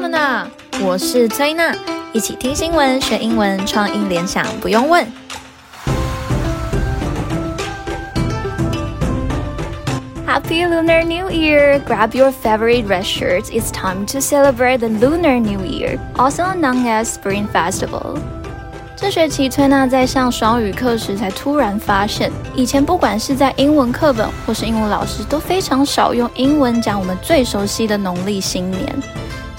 们呢？我是崔娜，一起听新闻学英文，创意联想不用问。Happy Lunar New Year! Grab your favorite red shirts. It's time to celebrate the Lunar New Year, also known as Spring Festival. 这学期崔娜在上双语课时，才突然发现，以前不管是在英文课本或是英文老师，都非常少用英文讲我们最熟悉的农历新年。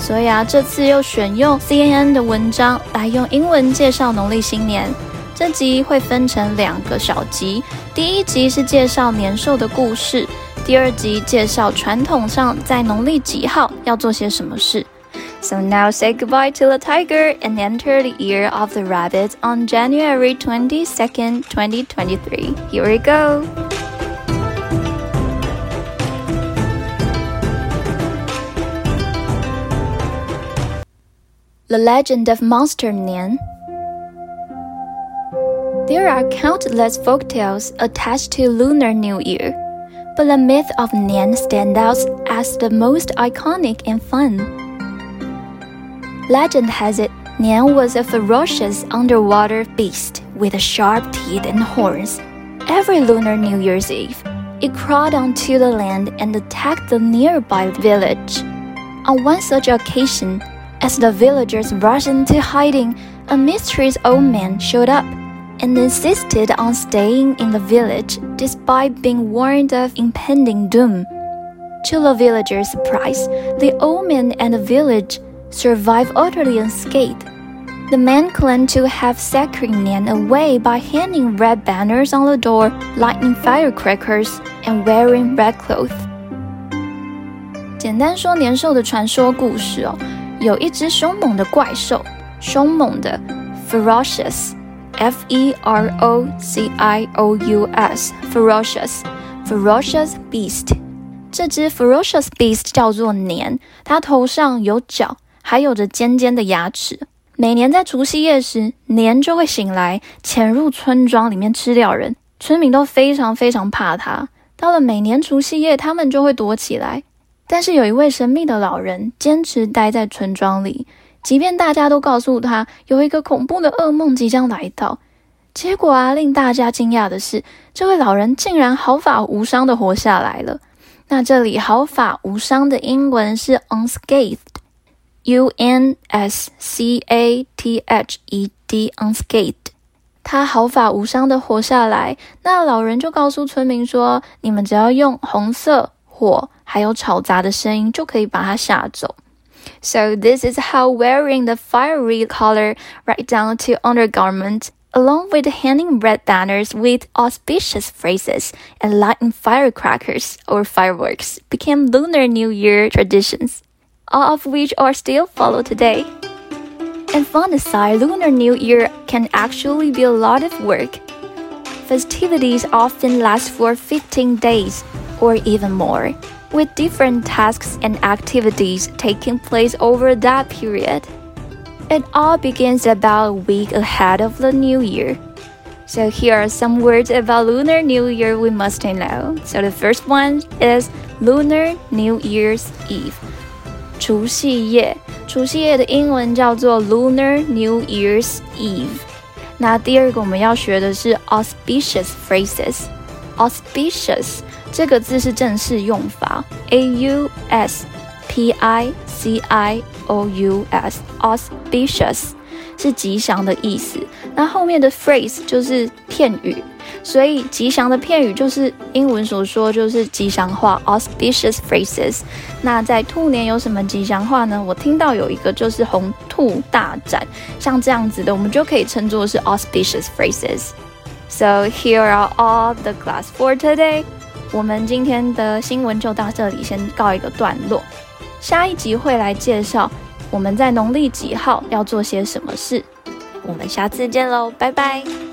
所以啊，这次又选用 CNN 的文章来用英文介绍农历新年。这集会分成两个小集，第一集是介绍年兽的故事。第二集介绍传统上在农历几号要做些什么事。So now say goodbye to the tiger and enter the year of the rabbit on January 22nd, 2023. Here we go. The Legend of Monster Nian. There are countless folktales attached to Lunar New Year. But the myth of Nian stands out as the most iconic and fun. Legend has it, Nian was a ferocious underwater beast with sharp teeth and horns. Every lunar New Year's Eve, it crawled onto the land and attacked the nearby village. On one such occasion, as the villagers rushed into hiding, a mysterious old man showed up and insisted on staying in the village despite being warned of impending doom. To the villagers' surprise, the old man and the village survived utterly unscathed. The man claimed to have scared Nian away by hanging red banners on the door, lighting firecrackers, and wearing red clothes. 简单说年兽的传说故事哦， 有一只凶猛的怪兽，凶猛的 ferocious。F E R O C I O U S，ferocious ferocious beast。这只 ferocious beast 叫做年，它头上有角，还有着尖尖的牙齿。每年在除夕夜时，年就会醒来，潜入村庄里面吃掉人。村民都非常非常怕它。到了每年除夕夜，他们就会躲起来。但是有一位神秘的老人坚持待在村庄里。即便大家都告诉他有一个恐怖的噩梦即将来到，结果啊，令大家惊讶的是，这位老人竟然毫发无伤的活下来了。那这里毫发无伤的英文是 unscathed，U N S C A T H E D，unscathed。他毫发无伤的活下来，那老人就告诉村民说：“你们只要用红色火，还有吵杂的声音，就可以把他吓走。” So this is how wearing the fiery color right down to undergarment, along with hanging red banners with auspicious phrases and lighting firecrackers or fireworks became Lunar New Year traditions, all of which are still followed today. And fun aside, Lunar New Year can actually be a lot of work. Festivities often last for 15 days or even more with different tasks and activities taking place over that period. It all begins about a week ahead of the new year. So here are some words about Lunar New Year we must know. So the first one is Lunar New Year's Eve. 除夕夜，除夕夜的英文叫做 Lunar New Year's Eve。那第二个我们要学的是 auspicious phrases。auspicious 这个字是正式用法，auspicious 是吉祥的意思。那后面的 phrase 就是片语，所以吉祥的片语就是英文所说就是吉祥话，auspicious phrases。那在兔年有什么吉祥话呢？我听到有一个就是红兔大展，像这样子的，我们就可以称作是 auspicious phrases。So here are all the class for today. 我们今天的新闻就到这里，先告一个段落。下一集会来介绍我们在农历几号要做些什么事。我们下次见喽，拜拜。